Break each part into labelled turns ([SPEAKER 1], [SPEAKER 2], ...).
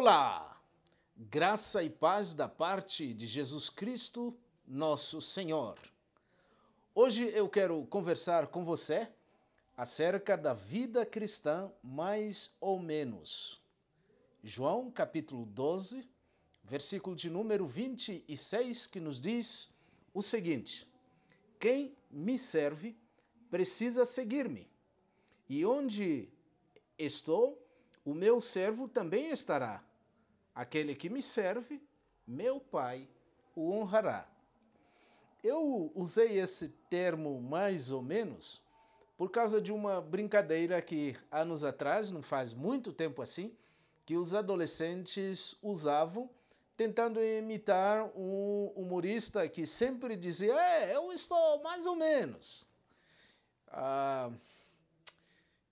[SPEAKER 1] Olá! Graça e paz da parte de Jesus Cristo, nosso Senhor. Hoje eu quero conversar com você acerca da vida cristã mais ou menos. João capítulo 12, versículo de número 26, que nos diz o seguinte: Quem me serve precisa seguir-me, e onde estou, o meu servo também estará. Aquele que me serve, meu Pai o honrará. Eu usei esse termo mais ou menos por causa de uma brincadeira que anos atrás, não faz muito tempo assim, que os adolescentes usavam tentando imitar um humorista que sempre dizia: É, eu estou mais ou menos. Ah,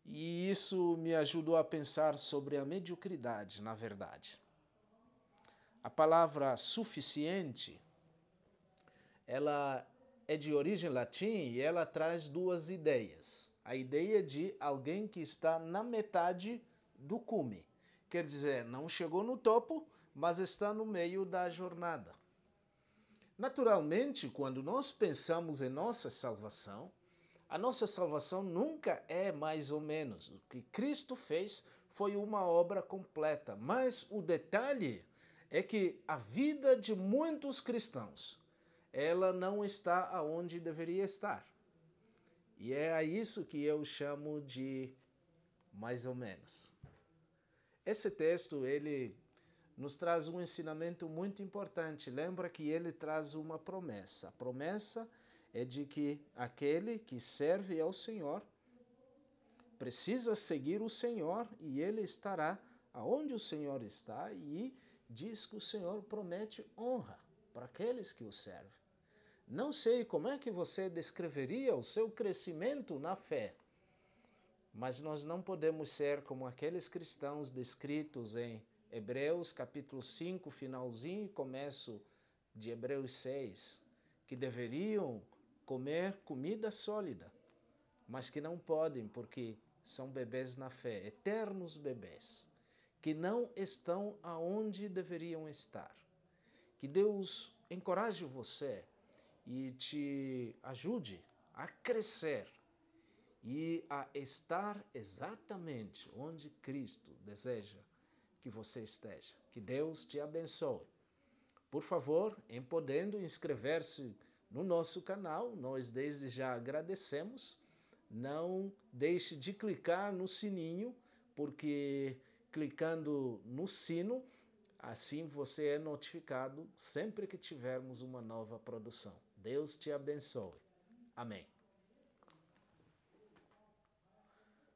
[SPEAKER 1] e isso me ajudou a pensar sobre a mediocridade, na verdade. A palavra suficiente, ela é de origem latim e ela traz duas ideias. A ideia de alguém que está na metade do cume. Quer dizer, não chegou no topo, mas está no meio da jornada. Naturalmente, quando nós pensamos em nossa salvação, a nossa salvação nunca é mais ou menos. O que Cristo fez foi uma obra completa. Mas o detalhe é que a vida de muitos cristãos, ela não está aonde deveria estar. E é a isso que eu chamo de mais ou menos. Esse texto, ele nos traz um ensinamento muito importante. Lembra que ele traz uma promessa. A promessa é de que aquele que serve ao Senhor precisa seguir o Senhor e ele estará aonde o Senhor está e diz que o Senhor promete honra para aqueles que o servem. Não sei como é que você descreveria o seu crescimento na fé, mas nós não podemos ser como aqueles cristãos descritos em Hebreus capítulo 5, finalzinho e começo de Hebreus 6, que deveriam comer comida sólida, mas que não podem porque são bebês na fé, eternos bebês, que não estão aonde deveriam estar. Que Deus encoraje você e te ajude a crescer e a estar exatamente onde Cristo deseja que você esteja. Que Deus te abençoe. Por favor, em podendo inscrever-se no nosso canal. Nós desde já agradecemos. Não deixe de clicar no sininho, porque clicando no sino, assim você é notificado sempre que tivermos uma nova produção. Deus te abençoe. Amém.